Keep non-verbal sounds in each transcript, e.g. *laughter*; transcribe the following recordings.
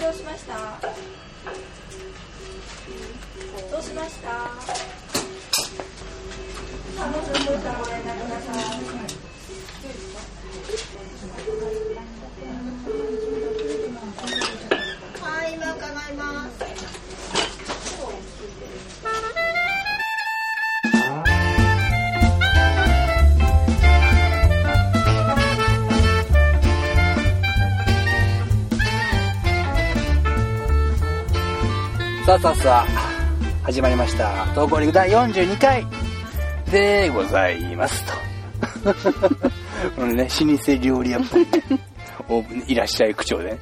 どうしました？どうしました？さあもうちょっとしたらご連絡くださいはい今伺います。さあさあさあ、始まりました。投稿リグ第42回でございますと。こ *laughs* のね、老舗料理屋っぽいね、オープンいらっしゃい口調で、ね、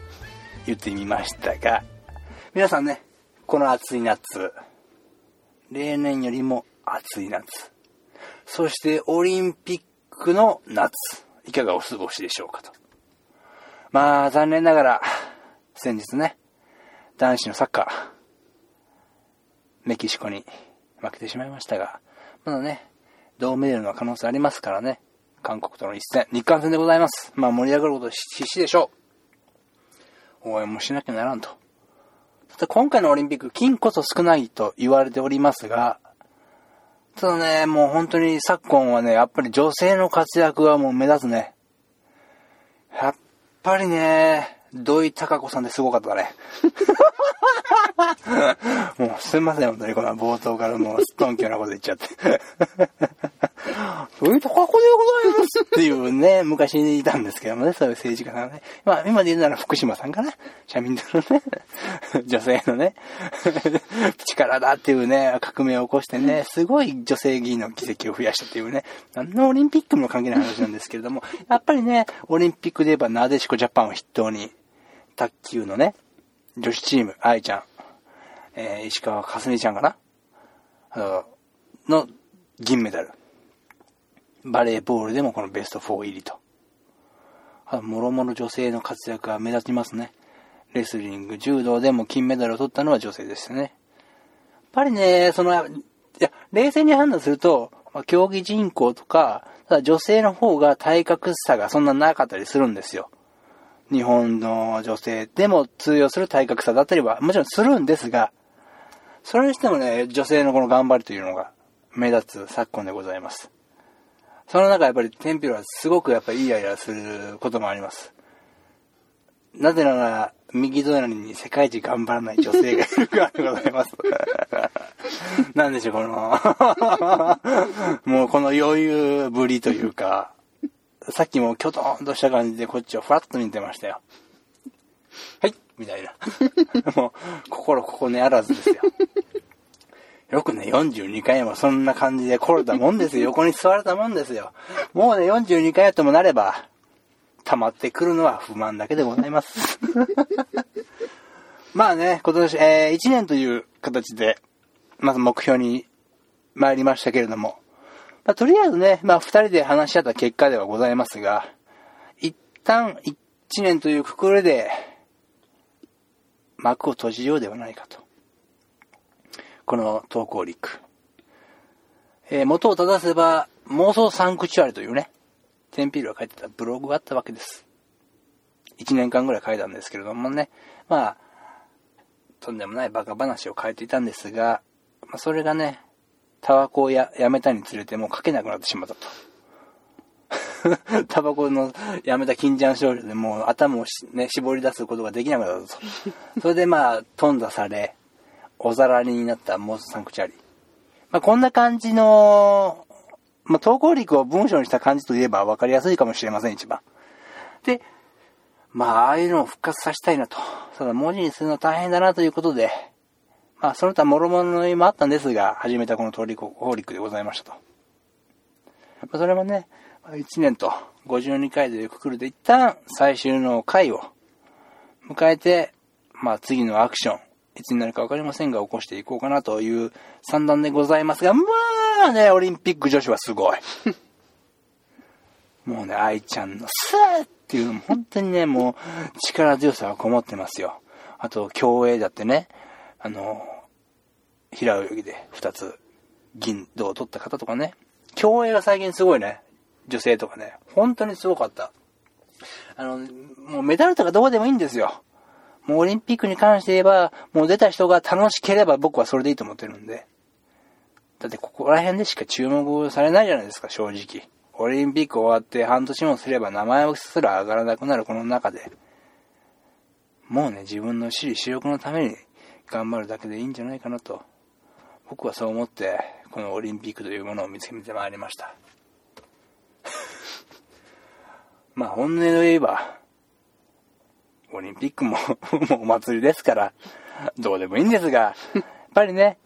言ってみましたが、皆さんね、この暑い夏、例年よりも暑い夏、そしてオリンピックの夏、いかがお過ごしでしょうかと。まあ、残念ながら、先日ね、男子のサッカー、メキシコに負けてしまいましたが、まだね、銅メダルの可能性ありますからね、韓国との一戦、日韓戦でございます。まあ盛り上がること必死でしょう。応援もしなきゃならんと。ただ今回のオリンピック、金こそ少ないと言われておりますが、ただね、もう本当に昨今はね、やっぱり女性の活躍がもう目立つね。やっぱりね、土井孝子さんですごかったね。*laughs* もうすいません、本当にこの冒頭からもうすっとんきょなこと言っちゃって。そういうとここでございますっていうね、*laughs* 昔にいたんですけどもね、そういう政治家さんね。まあ今で言うなら福島さんかな。社民党のね、*laughs* 女性のね、*laughs* 力だっていうね、革命を起こしてね、すごい女性議員の議席を増やしたっていうね、何のオリンピックも関係ない話なんですけれども、やっぱりね、オリンピックで言えばなでしこジャパンを筆頭に、卓球のね、女子チーム、愛ちゃん、えー、石川かすみちゃんかなあの、の銀メダル。バレーボールでもこのベスト4入りと。あもろもろ女性の活躍が目立ちますね。レスリング、柔道でも金メダルを取ったのは女性ですね。やっぱりね、その、いや、冷静に判断すると、まあ競技人口とか、ただ女性の方が体格差がそんななかったりするんですよ。日本の女性でも通用する体格差だったりはもちろんするんですが、それにしてもね、女性のこの頑張りというのが目立つ昨今でございます。その中やっぱりテンピロはすごくやっぱりイライラすることもあります。なぜなら、右隣に世界一頑張らない女性がいるからでございます。*laughs* なんでしょう、この、*laughs* もうこの余裕ぶりというか、さっきもキョトンとした感じでこっちをフラッと見てましたよ。はいみたいな。*laughs* もう、心ここねあらずですよ。よくね、42回もそんな感じで来れたもんですよ。*laughs* 横に座れたもんですよ。もうね、42回やともなれば、溜まってくるのは不満だけでございます。*laughs* まあね、今年、えー、1年という形で、まず目標に参りましたけれども、まあ、とりあえずね、まあ、二人で話し合った結果ではございますが、一旦一年というくくりで、幕を閉じようではないかと。この投稿リック。えー元を正せば、妄想サンクチュアリというね、テンピールが書いてたブログがあったわけです。一年間ぐらい書いたんですけれどもね、まあ、とんでもないバカ話を書いていたんですが、まあ、それがね、タバコをやめたにつれてもう書けなくなってしまったと。*laughs* タバコのやめた金ちゃん少女でもう頭を、ね、絞り出すことができなくなったと。それでまあ、頓挫され、おざらりになったモスサンクチュアリ。まあ、こんな感じの、まあ、投稿力を文章にした感じといえば分かりやすいかもしれません、一番。で、まあ、ああいうのを復活させたいなと。ただ文字にするの大変だなということで、まあ、その他諸々の意味もあったんですが、始めたこの投稿力でございましたと。まあそれもね、1年と52回というくくりで一旦最終の回を迎えて、まあ次のアクション、いつになるかわかりませんが起こしていこうかなという算段でございますが、まあね、オリンピック女子はすごい。*laughs* もうね、愛ちゃんのスーっていう本当にね、もう力強さがこもってますよ。あと、競泳だってね、あの、平泳ぎで2つ銀銅を取った方とかね、競泳が最近すごいね、女性とかね、本当にすごかった。あの、もうメダルとかどうでもいいんですよ。もうオリンピックに関して言えば、もう出た人が楽しければ僕はそれでいいと思ってるんで。だってここら辺でしか注目されないじゃないですか、正直。オリンピック終わって半年もすれば名前すら上がらなくなるこの中で。もうね、自分の私利私欲のために頑張るだけでいいんじゃないかなと。僕はそう思って、このオリンピックというものを見つけてまいりました。*laughs* まあ本音で言えば、オリンピックも *laughs* もうお祭りですから、どうでもいいんですが、やっぱりね、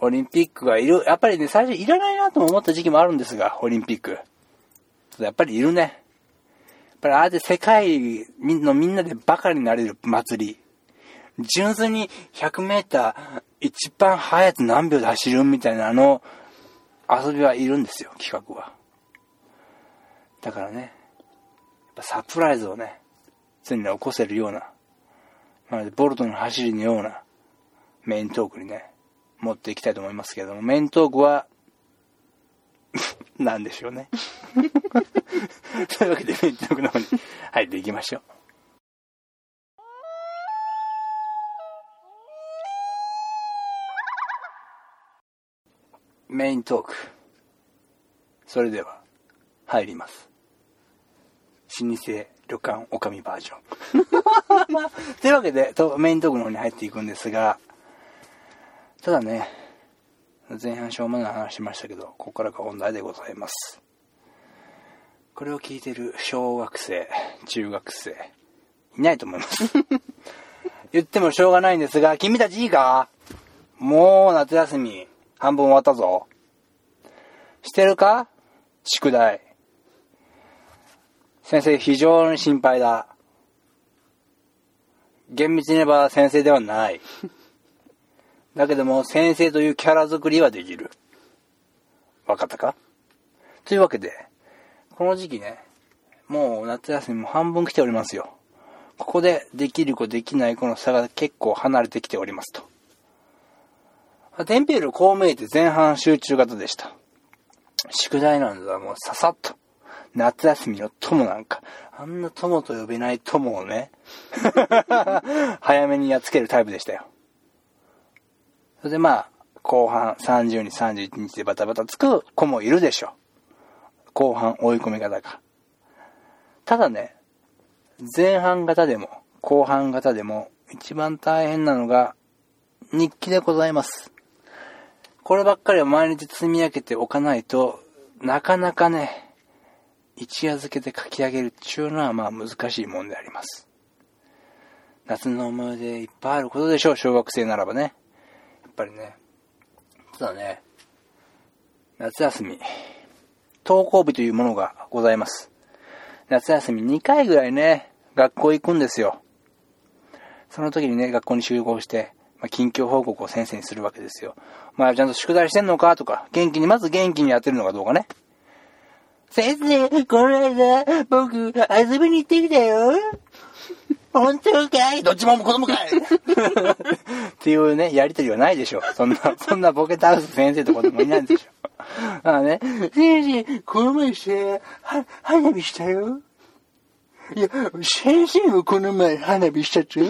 オリンピックがいる、やっぱりね、最初いらないなと思った時期もあるんですが、オリンピック。やっぱりいるね。やっぱりああやって世界のみんなでバカになれる祭り。純粋に100メーター一番速いやつ何秒で走るみたいなあの遊びはいるんですよ、企画は。だからね、やっぱサプライズをね、常に起こせるような、まるでボルトの走りのようなメイントークにね、持っていきたいと思いますけれども、メイントークは、*laughs* なんでしょうね。*laughs* というわけでメイントークの方に入っていきましょう。メイントーク。それでは、入ります。老舗旅館おかみバージョン。*laughs* というわけで、メイントークの方に入っていくんですが、ただね、前半しょうもない話しましたけど、ここからが本題でございます。これを聞いてる小学生、中学生、いないと思います。*laughs* 言ってもしょうがないんですが、君たちいいか？もう夏休み、半分終わったぞ。してるか？宿題。先生非常に心配だ。厳密に言えば先生ではない。だけども先生というキャラ作りはできる。わかったか？というわけで、この時期ね、もう夏休みも半分来ておりますよ。ここでできる子できない子の差が結構離れてきておりますと。テンペールこう見えて前半集中型でした。宿題なんだ、もうささっと。夏休みの友なんか、あんな友と呼べない友をね、*laughs* 早めにやっつけるタイプでしたよ。それでまあ、後半30日、31日でバタバタつく子もいるでしょ。後半追い込み方が。ただね、前半型でも後半型でも一番大変なのが日記でございます。こればっかりは毎日積み上げておかないとなかなかね、一夜漬けで書き上げるっていうのはまあ難しいもんであります。夏の思い出いっぱいあることでしょう、小学生ならばね。やっぱりね。ただね、夏休み、登校日というものがございます。夏休み2回ぐらいね、学校行くんですよ。その時にね、学校に集合して、まあ、近況報告を先生にするわけですよ。まあ、ちゃんと宿題してんのかとか、元気に、まず元気にやってるのかどうかね。先生、この間、僕、遊びに行ってきたよ。本当かい？どっちも子供かいっていうね、やりとりはないでしょ。そんな、そんなボケ倒す先生と子供いないんでしょ。ああね、先生、この前さ、は、花火したよ。いや、先生もこの前花火したっつよ。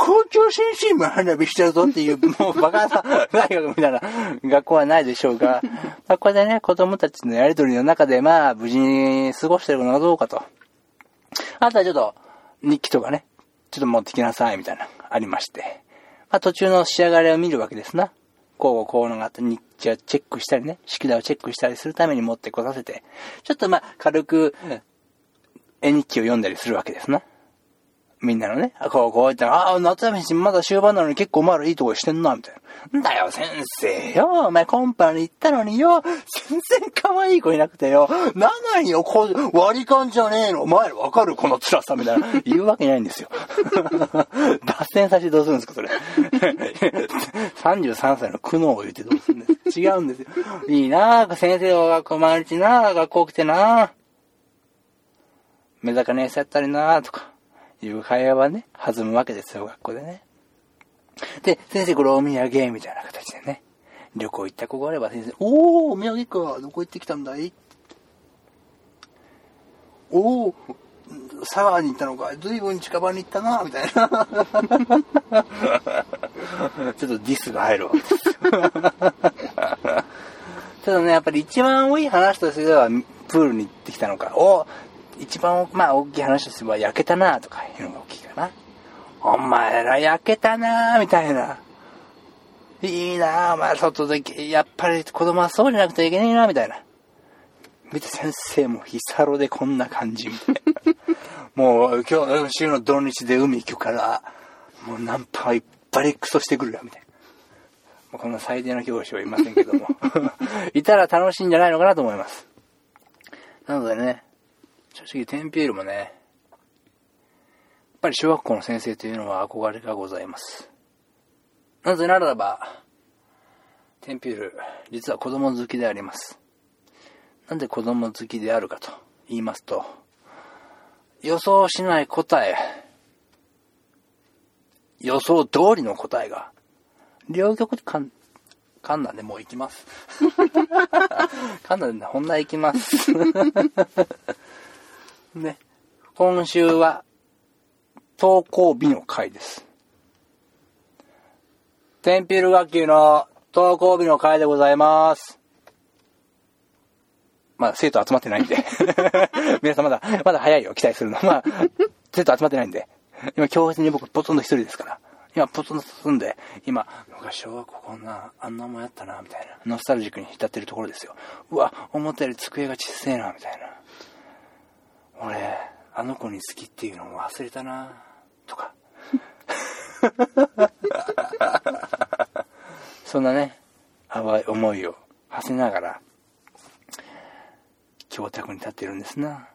校長先生も花火したぞっていう、*laughs* もうバカな大学みたいな学校はないでしょうが、*laughs* まあ、これでね、子供たちのやりとりの中で、まあ、無事に過ごしてるのかどうかと。あとはちょっと、日記とかね、ちょっと持ってきなさい、みたいな、ありまして。まあ、途中の仕上がりを見るわけですな。こうこうのがあって日記をチェックしたりね、式題をチェックしたりするために持ってこさせて、ちょっとまあ、軽く、絵日記を読んだりするわけですな。みんなのね、こう、こう言ったら、ああ、夏休みまだ終盤なのに結構お前らいいとこしてんな、みたいな。んだよ、先生よ。お前コンパに行ったのによ。全然可愛い子いなくてよ。なのによ、こう、割り勘じゃねえの。お前らわかるこの辛さ、みたいな。言うわけないんですよ。*laughs* 脱線させてどうするんですか、それ。*laughs* 33歳の苦悩を言ってどうするんですか違うんですよ。いいなぁ、先生は学校毎日なぁ、学校来てなぁ。目坂姉さんやったりなぁ、とか。いう会話はね、弾むわけですよ、学校でね。で、先生これお土産みたいな形でね、旅行行った子があれば先生、おー、お土産か、どこ行ってきたんだいおー、佐川に行ったのか、随分近場に行ったな、みたいな。*laughs* ちょっとディスが入るわけです。*laughs* ただね、やっぱり一番多い話としては、プールに行ってきたのか、お一番、まあ、大きい話としては、焼けたな、とかいうのが大きいかな。お前ら焼けたな、みたいな。いいなお前、外で、やっぱり子供はそうじゃなくてはいけないな、みたいな。見て先生もヒサロでこんな感じ、みたいな。*laughs* もう、今日、週の土日で海行くから、もうナンパいっぱいクソしてくるよ、みたいな。まあこんな最低な教師はいませんけども。*laughs* いたら楽しいんじゃないのかなと思います。なのでね、正直テンピエールもね、やっぱり小学校の先生というのは憧れがございます。なぜならば、テンピエール、実は子供好きであります。なんで子供好きであるかと言いますと、予想しない答え、予想通りの答えが、両極かん、かんなんでもう行きます。かんなんでほんな行きます。ね。今週は、登校日の回です。テンピル学級の登校日の回でございます。まあ、生徒集まってないんで。*laughs* 皆さんまだ、まだ早いよ、期待するの。まあ、生徒集まってないんで。今、教室に僕、ポツンと一人ですから。今、ポツンと住んで、今、昔小学校こんな、あんなもんやったな、みたいな。ノスタルジックに浸ってるところですよ。うわ、思ったより机が小さいな、みたいな。俺、あの子に好きっていうのを忘れたな、とか。*laughs* そんなね、淡い思いを馳せながら、教卓に立ってるんですな。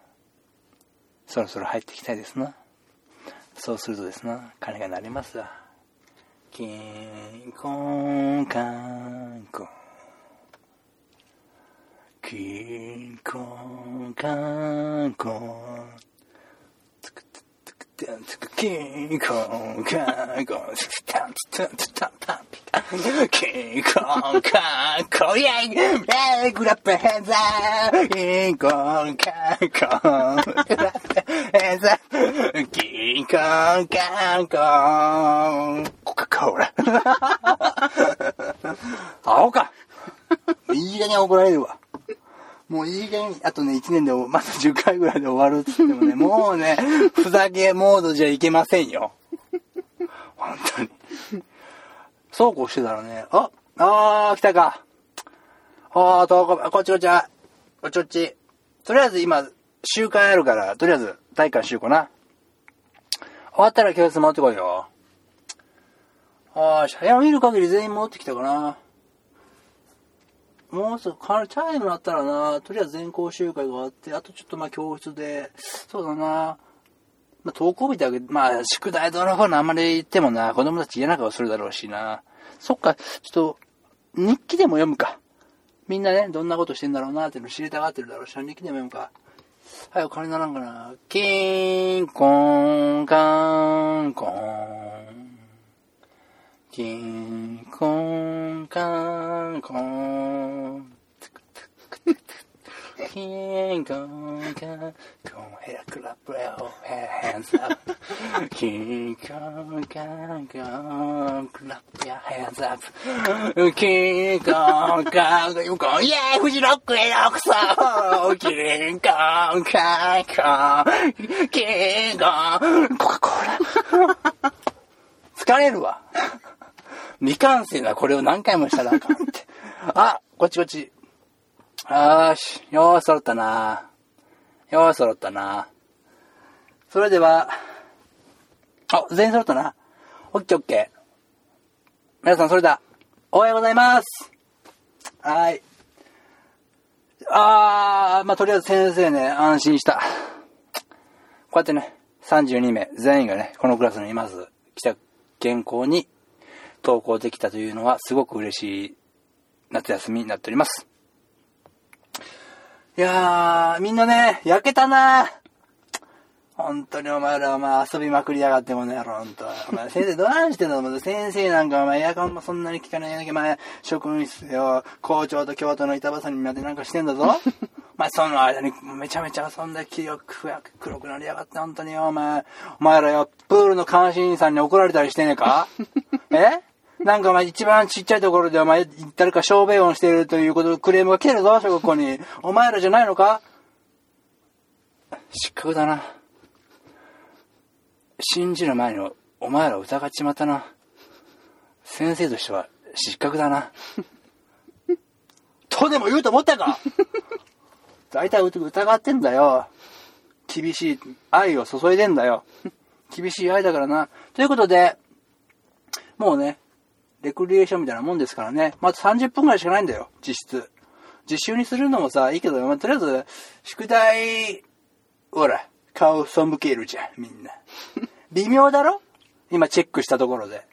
そろそろ入ってきたいですな。そうするとですな、鐘が鳴りますわ。キンコンカンコン。キンコンカンコン。つくつくつくつくキンコンカンコン。つくたんつたんつたんたんピタン。キンコンカンコン。イェイグラップヘンザーキンコンカンコン。グラップヘザーキンコンカンコン。コカ・コーラ。青かいい加減怒られるわ。もういい加減、あとね、1年でまた10回ぐらいで終わるっつってもね、*laughs* もうね、ふざけモードじゃいけませんよ。本当に。そうこうしてたらね、あ、あー、来たか。あー、とこ、こっちこっちは、こっちこっち。とりあえず今、集会あるから、とりあえず体育館しようかな。終わったら教室持ってこいよ。あーし、早見る限り全員戻ってきたかな。もうすぐ、チャイム鳴ったらな、とりあえず全校集会があって、あとちょっとまあ教室で、そうだな、まあ登校日だけ、まあ宿題どうのこうのあんまり言ってもな、子供たち嫌な顔するだろうしな。そっか、ちょっと、日記でも読むか。みんなね、どんなことしてんだろうなっていうの知りたがってるだろうし、日記でも読むか。はい、お金ならんかな。キーン、コーン、カーン、コーン。キンコンコンキンカンコンコンカン King Kong, go ahead, clap your hands up. King Kong, go clap your hands up. King Kong, go, go, yeah, フジロックへようこそ !King Kong, go, King Kong, コ・コラ。疲れるわ。未完成なこれを何回もしたらあかんって。あ、こっちこっち。よーし、よー揃ったなよー揃ったなそれでは、あ、全員揃ったな。オッケーオッケー。皆さんそれだ。おはようございます。はい。あー、まあ、とりあえず先生ね、安心した。こうやってね、32名全員がね、このクラスにいまず来た原稿に登校できたというのはすごく嬉しい夏休みになっております。いやー、みんなね、焼けたな。本当にお前らお前遊びまくりやがってもね、本当お前先生どないしてんの？先生なんかお前エアコンもそんなに効かないやなきゃお前職員室よ、校長と教頭の板挟みまでなんかしてんだぞ。*laughs* まあ、その間にめちゃめちゃ遊んで気力黒くなりやがって、本当によ、お前。お前らよ、プールの監視員さんに怒られたりしてねえか？え？*laughs* なんかお前一番ちっちゃいところでお前誰か小便音しているということクレームが来てるぞ、小学校に。お前らじゃないのか？失格だな。信じる前にお前ら疑っちまったな。先生としては失格だな。*laughs* とでも言うと思ったか？大体疑ってんだよ。厳しい愛を注いでんだよ。厳しい愛だからな。ということで、もうね、レクリエーションみたいなもんですからね。まず30分くらいしかないんだよ、実質。実習にするのもさ、いいけど、まあ、とりあえず、宿題、ほら、顔背けるじゃん、みんな。*laughs* 微妙だろ？今チェックしたところで。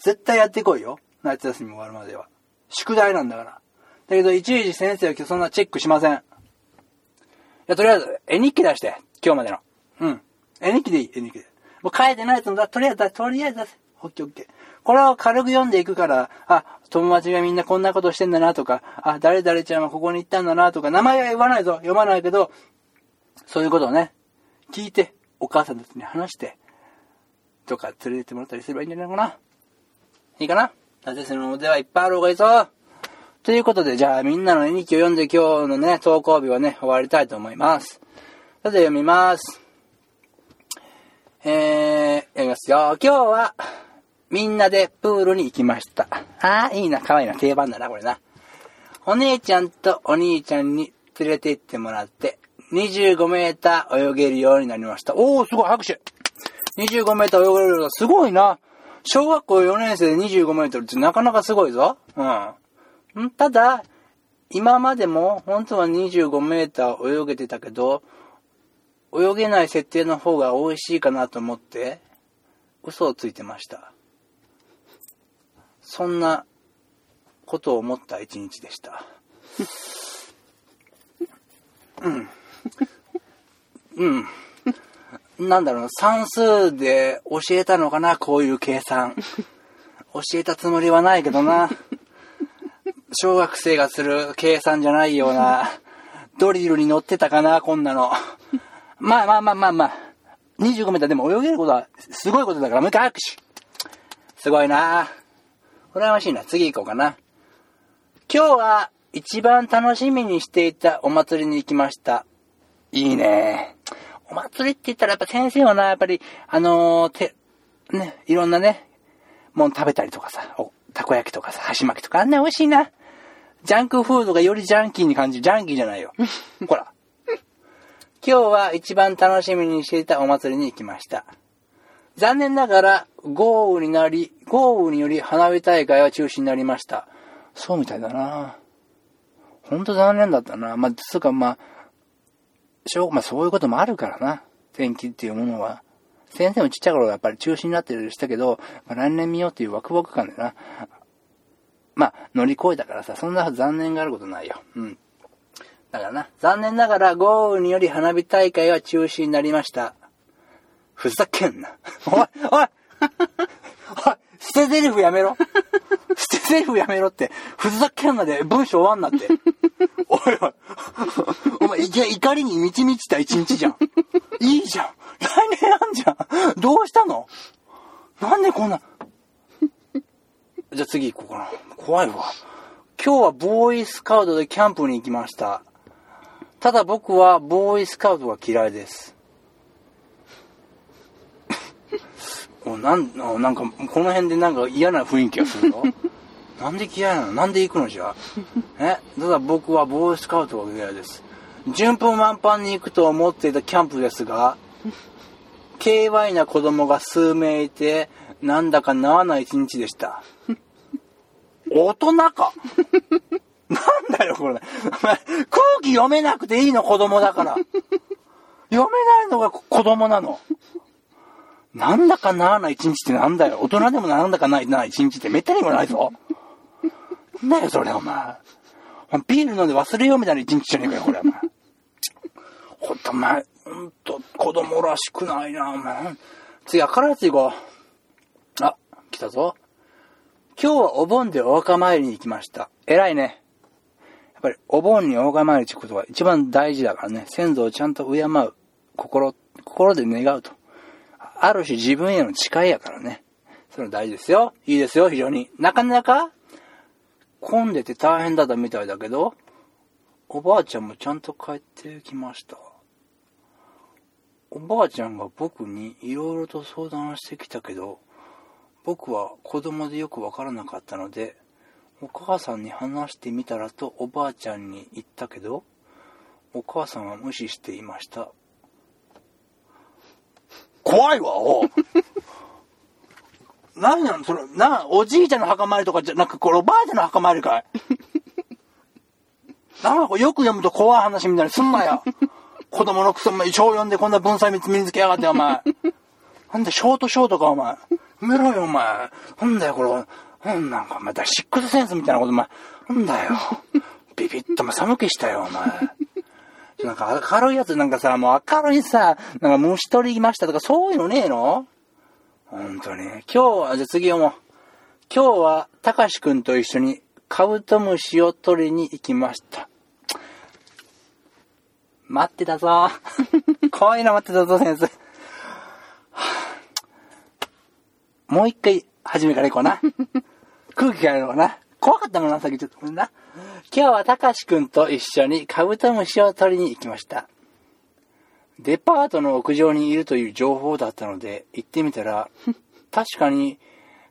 絶対やってこいよ。夏休み終わるまでは。宿題なんだから。だけど、いちいち先生は今日そんなチェックしません。いや、とりあえず、絵日記出して。今日までの。うん。絵日記でいい、絵日記で。もう書いてないやつもだ、とりあえず、とりあえず出せ。オッケーオッケー。これを軽く読んでいくから、あ、友達がみんなこんなことしてんだなとか、あ、誰々ちゃんはここに行ったんだなとか、名前は言わないぞ。読まないけど、そういうことをね、聞いて、お母さんたちに話して、とか連れてってもらったりすればいいんじゃないかな。いいかな？夏休みのではいっぱいある方がいいぞ。ということで、じゃあみんなの絵日記を読んで今日のね、投稿日はね、終わりたいと思います。さて読みます。えー、読みますよ。今日は、みんなでプールに行きました。ああ、いいな、可愛いな、定番だな、これな。お姉ちゃんとお兄ちゃんに連れて行ってもらって、25メーター泳げるようになりました。おー、すごい、拍手 !25 メーター泳げるようすごいな。小学校4年生で25メートルってなかなかすごいぞ。うん。ただ、今までも本当は25メーター泳げてたけど、泳げない設定の方が美味しいかなと思って、嘘をついてました。そんなことを思った一日でした。うん。うん。なんだろうな、算数で教えたのかな、こういう計算。教えたつもりはないけどな。小学生がする計算じゃないような、ドリルに乗ってたかな、こんなの。まあまあまあまあまあ。25メーターでも泳げることはすごいことだから、もう一回拍手。すごいな羨ましいな。次行こうかな。今日は一番楽しみにしていたお祭りに行きました。いいね。お祭りって言ったらやっぱ先生はな、やっぱり、あのー、て、ね、いろんなね、もん食べたりとかさ、お、たこ焼きとかさ、箸巻きとかあんな美味しいな。ジャンクフードがよりジャンキーに感じる。ジャンキーじゃないよ。*laughs* ほら。今日は一番楽しみにしていたお祭りに行きました。残念ながら豪雨になり、豪雨により花火大会は中止になりました。そうみたいだな。ほんと残念だったな。まあ、つうかまあ、しょう、まあそういうこともあるからな。天気っていうものは。先生もちっちゃい頃はやっぱり中止になってるしたけど、まあ、来年見ようっていうワクワク感でな。まあ、乗り越えたからさ、そんな残念があることないよ。うん。だからな、残念ながら豪雨により花火大会は中止になりました。ふざけんな。おい、おい *laughs* おい、捨て台詞やめろ。捨て台詞やめろって。ふざけんなで文章終わんなって。おいおい。お前、いや、怒りに満ち満ちた一日じゃん。いいじゃん。来年あんじゃん。どうしたの？なんでこんな？じゃあ次行こうかな。怖いわ。今日はボーイスカウトでキャンプに行きました。ただ僕はボーイスカウトが嫌いです。なんなんかこの辺でなんか嫌な雰囲気がするぞ。*laughs* なんで嫌いなの？なんで行くのじゃ？え？ただ僕はボーイスカウトが嫌いです。順風満帆に行くと思っていたキャンプですが、KY な子供が数名いて、なんだかなわない一日でした。大人か？なんだよ、これ。空気読めなくていいの、子供だから。読めないのが子供なの。なんだかならな一日ってなんだよ。大人でもなんだかないな一日ってめったにもないぞ。なんだよ、それ、お前。ビール飲んで忘れようみたいな一日じゃねえかよ、これ、お前。ほんと、お前、ほんと、子供らしくないな、お前。次、明るいやつ行こう。あ、来たぞ。今日はお盆でお墓参りに行きました。偉いね。やっぱりお盆に拝まれるってことが一番大事だからね、先祖をちゃんと敬う心、心で願うと。ある種自分への誓いやからね。それ大事ですよ。いいですよ、非常に。なかなか混んでて大変だったみたいだけど、おばあちゃんもちゃんと帰ってきました。おばあちゃんが僕にいろいろと相談してきたけど、僕は子供でよくわからなかったので、お母さんに話してみたらとおばあちゃんに言ったけど、お母さんは無視していました。怖いわ、お *laughs* 何なのそれ、な、おじいちゃんの墓参りとかじゃなく、これおばあちゃんの墓参りかい *laughs* なんかよく読むと怖い話みたいにすんなよ。子供のクソ、小読んでこんな文才見つ身につけやがって、お前。なんでショートショートか、お前。やめろよ、お前。なんだよ、これ。なんなんか、お前、シックスセンスみたいなこと、お前。なんだよ。ビビッと、お前、寒気したよ、お前。なんか明るいやつ、なんかさ、もう明るいさ、なんか虫取りいましたとか、そういうのねえの？本当に。今日は、じゃあ次読もう。今日は、たかしくんと一緒にカブトムシを取りに行きました。待ってたぞ。*laughs* 怖いな、待ってたぞ、先生。*sighs* もう一回、初めから行こうな。空気からやろうな。怖かったもんな、さっきちょっと。ごめんな。今日はたかしくんと一緒にカブトムシを取りに行きました。デパートの屋上にいるという情報だったので、行ってみたら、*laughs* 確かに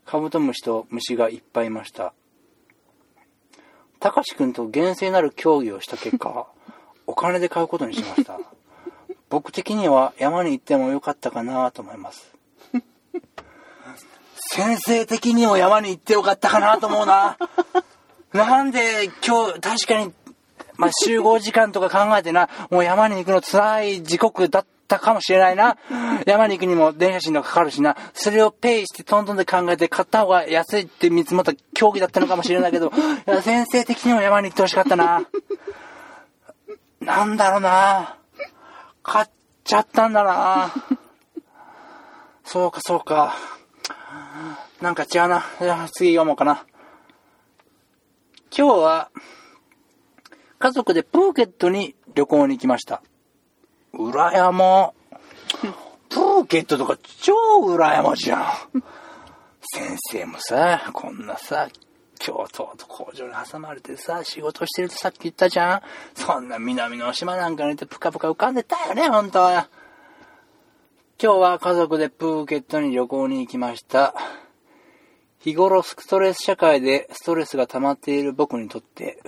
カブトムシと虫がいっぱいいました。たかしくんと厳正なる協議をした結果、*laughs* お金で買うことにしました。僕的には山に行ってもよかったかなと思います。*laughs* 先生的にも山に行ってよかったかなと思うな。なんで今日、確かに、まあ、集合時間とか考えてな、もう山に行くの辛い時刻だったかもしれないな。山に行くにも電車賃とかかかるしな。それをペイしてトントンで考えて買った方が安いって見積もった競技だったのかもしれないけど、*laughs* いや先生的にも山に行ってほしかったな。なんだろうな。買っちゃったんだな。そうか、そうか。なんか違うな。じゃあ次読もうかな。今日は、家族でプーケットに旅行に行きました。羨ま。プーケットとか超羨まじゃん。先生もさ、こんなさ、京都と工場に挟まれてさ、仕事してるとさっき言ったじゃん。そんな南の島なんかにいてぷかぷか浮かんでたよね、本当は。今日は家族でプーケットに旅行に行きました。日頃ストレス社会でストレスが溜まっている僕にとって、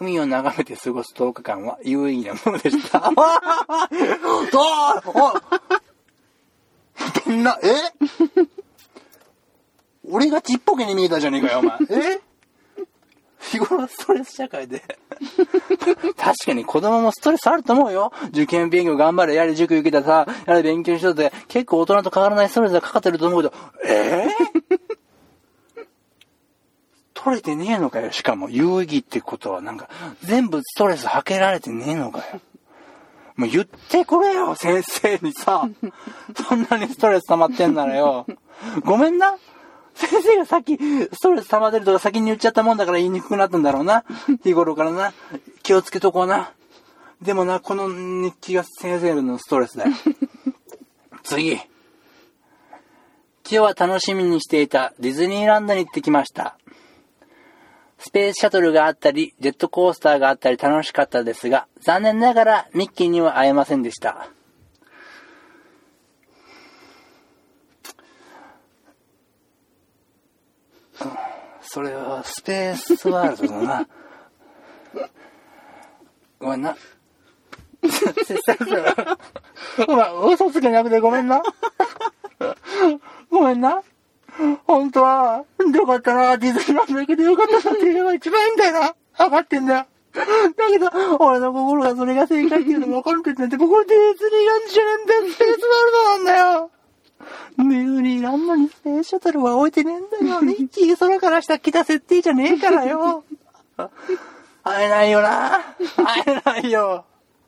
海を眺めて過ごす10日間は有意義なものでした。どんな、え？俺がちっぽけに見えたじゃねえかよ、お前。え？日頃ストレス社会で。確かに子供もストレスあると思うよ。受験勉強頑張れ、やれ塾行けたさ、やれ勉強しとって、結構大人と変わらないストレスがかかってると思うけど、え？ー、取れてねえのかよ。しかも有意義ってことはなんか、全部ストレスはけられてねえのかよ。もう言ってくれよ、先生にさ。そんなにストレス溜まってんならよ。ごめんな。先生がさっき、ストレス溜まってるとか先に言っちゃったもんだから言いにくくなったんだろうな。日頃からな。気をつけとこうな。でもな、この日記が先生のストレスだよ。次。今日は楽しみにしていたディズニーランドに行ってきました。スペースシャトルがあったり、ジェットコースターがあったり楽しかったですが、残念ながらミッキーには会えませんでした。それはスペースワールドだな。*laughs* ごめんな。*laughs* *laughs* お前、嘘つけなくてごめんな。ごめんな。本当は、よかったな、ディズニーランド行けてよかったなっていうのが一番いいんだよな。分かってんだよ。だけど、俺の心がそれが正解っていうの分かるってんだって、僕はディズニーランドじゃねえんだよ。スペースワールドなんだよ。ディズニーランドにスペースシャトルは置いてねえんだよ。ミッキー空から下来た設定じゃねえからよ。会えないよな。会えないよ。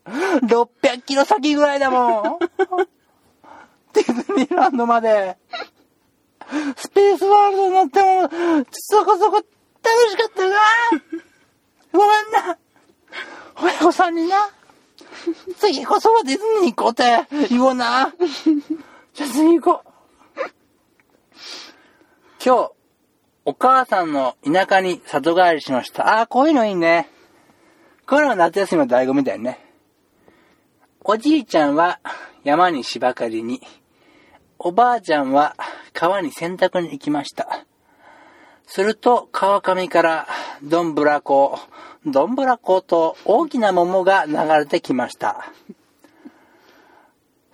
600キロ先ぐらいだもん。ディズニーランドまで。スペースワールド乗っても、そこそこ楽しかったな。ごめんな。親御さんにな、次こそはディズニー行こうって言おうな。じゃあ次行こう。今日、お母さんの田舎に里帰りしました。ああ、こういうのいいね。こういうのが夏休みの醍醐味だよね。おじいちゃんは山に芝刈りに、おばあちゃんは川に洗濯に行きました。すると川上からどんぶらこ、どんぶらこと大きな桃が流れてきました。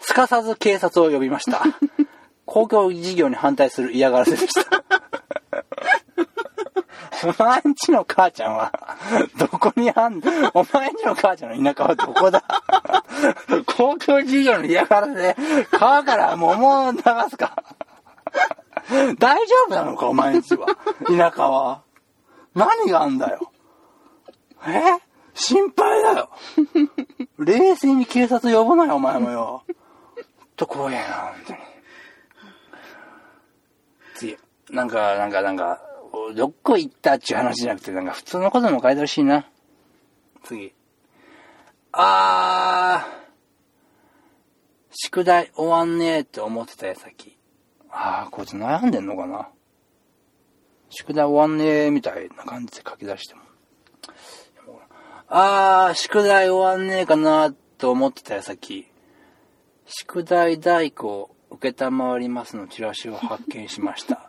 すかさず警察を呼びました。*laughs* 公共事業に反対する嫌がらせでした。お前んちの母ちゃんは、どこにあんのお前んちの母ちゃんの田舎はどこだ？公共事業の嫌がらせで、川から桃を流すか大丈夫なのかお前んちは？田舎は。何があんだよ。え？心配だよ。冷静に警察呼ぶなよ、お前もよ。と怖えな、本当に。次。なんか、なんか、なんか、どっこ行ったっちゅう話じゃなくて、なんか普通のことも書いてほしいな。次。あー。宿題終わんねえって思ってたやさっき。あー、こいつ悩んでんのかな。宿題終わんねえみたいな感じで書き出しても。あー、宿題終わんねえかなと思ってたやさっき。宿題代行受けたまわりますのチラシを発見しました。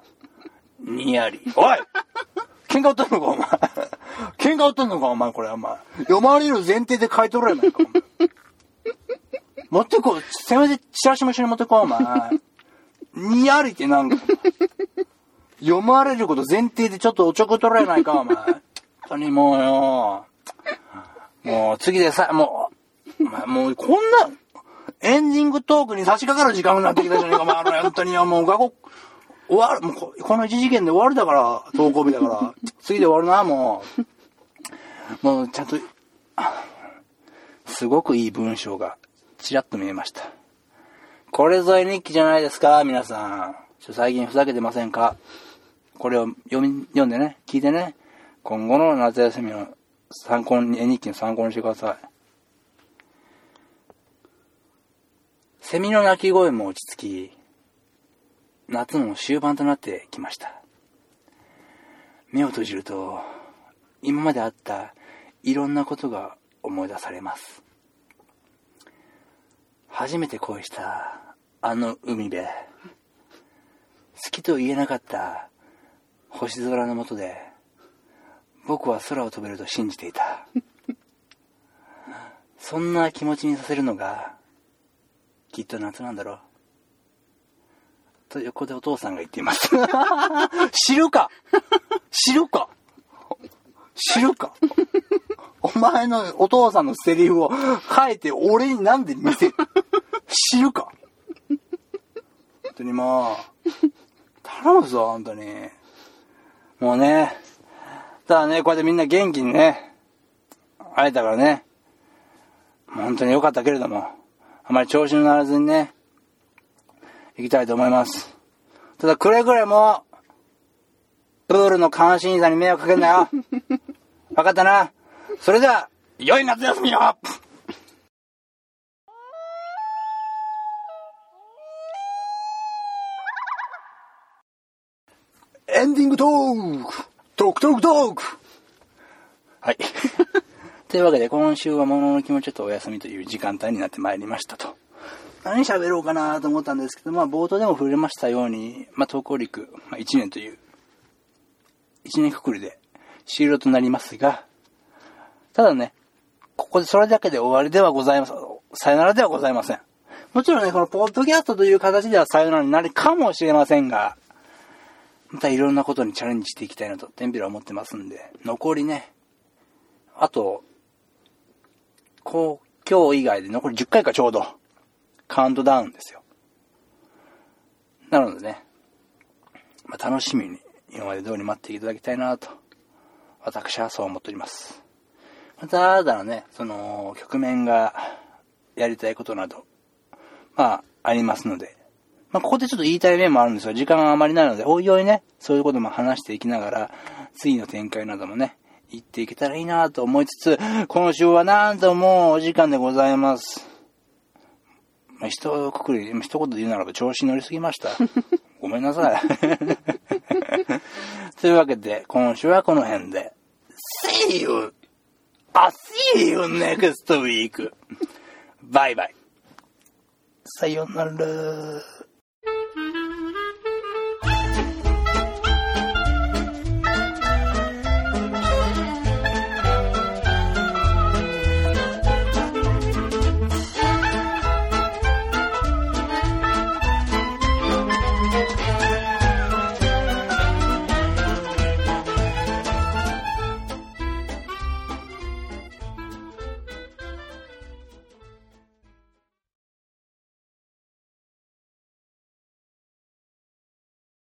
にやり。おい喧嘩売っとんのか、お前。喧嘩売っとんのか、お前、これ、お前。読まれる前提で書いとるやないか、お前。持ってこう。せめて、チラシも一緒に持ってこう、お前。にやりってなんか。読まれること前提でちょっとおちょくとるやないか、お前。本当にもうよ。もう、次でさ、もう、お前もう、こんな、エンディングトークに差し掛かる時間になってきたじゃねえか、お前。あの本当によ、もう、学校、終わる、もうこ、この一事件で終わるだから、投稿日だから。*laughs* 次で終わるな、もう。もう、ちゃんと、あすごくいい文章が、ちらっと見えました。これぞえ日記じゃないですか、皆さん。ちょ最近ふざけてませんか？これを読み、読んでね、聞いてね、今後の夏休みの参考に、絵日記の参考にしてください。セミの鳴き声も落ち着き、夏も終盤となってきました。目を閉じると、今まであったいろんなことが思い出されます。初めて恋したあの海辺。好きと言えなかった星空の下で、僕は空を飛べると信じていた。そんな気持ちにさせるのが、きっと夏なんだろう。と横でお父さんが言っています。*laughs* 知るか。知るか。知るか。お前のお父さんのセリフを変えて俺になんで見せる？知るか。本当にもう、頼むぞ、本当に。もうね、ただね、こうやってみんな元気にね、会えたからね、本当に良かったけれども、あまり調子に乗らずにね、行きたいと思います。ただ、くれぐれも、プールの監視員さんに迷惑かけんなよ。*laughs* わかったな。それでは、良い夏休みよエンディングトークトークトークトークはい。*laughs* というわけで、今週は物の気もちとお休みという時間帯になってまいりましたと。何喋ろうかなと思ったんですけど、まあ冒頭でも触れましたように、まあ東京陸、まあ1年という、1年くくりで終了となりますが、ただね、ここでそれだけで終わりではございません。さよならではございません。もちろんね、このポッドキャストという形ではさよならになるかもしれませんが、またいろんなことにチャレンジしていきたいなと、テンピラは思ってますんで、残りね、あと、こう、今日以外で残り10回かちょうど、カウントダウンですよ。なのでね、まあ、楽しみに今まで通り待っていただきたいなと、私はそう思っております。また、新たなね、その、局面がやりたいことなど、まあ、ありますので、まあ、ここでちょっと言いたい面もあるんですが、時間があまりないので、おいおいね、そういうことも話していきながら、次の展開などもね、言っていけたらいいなと思いつつ、今週はなんともうお時間でございます。まあ、一くくり、一言で言うならば調子に乗りすぎました。*laughs* ごめんなさい。*laughs* というわけで、今週はこの辺で。See you! あ、see you next week! バイバイ。さよなら。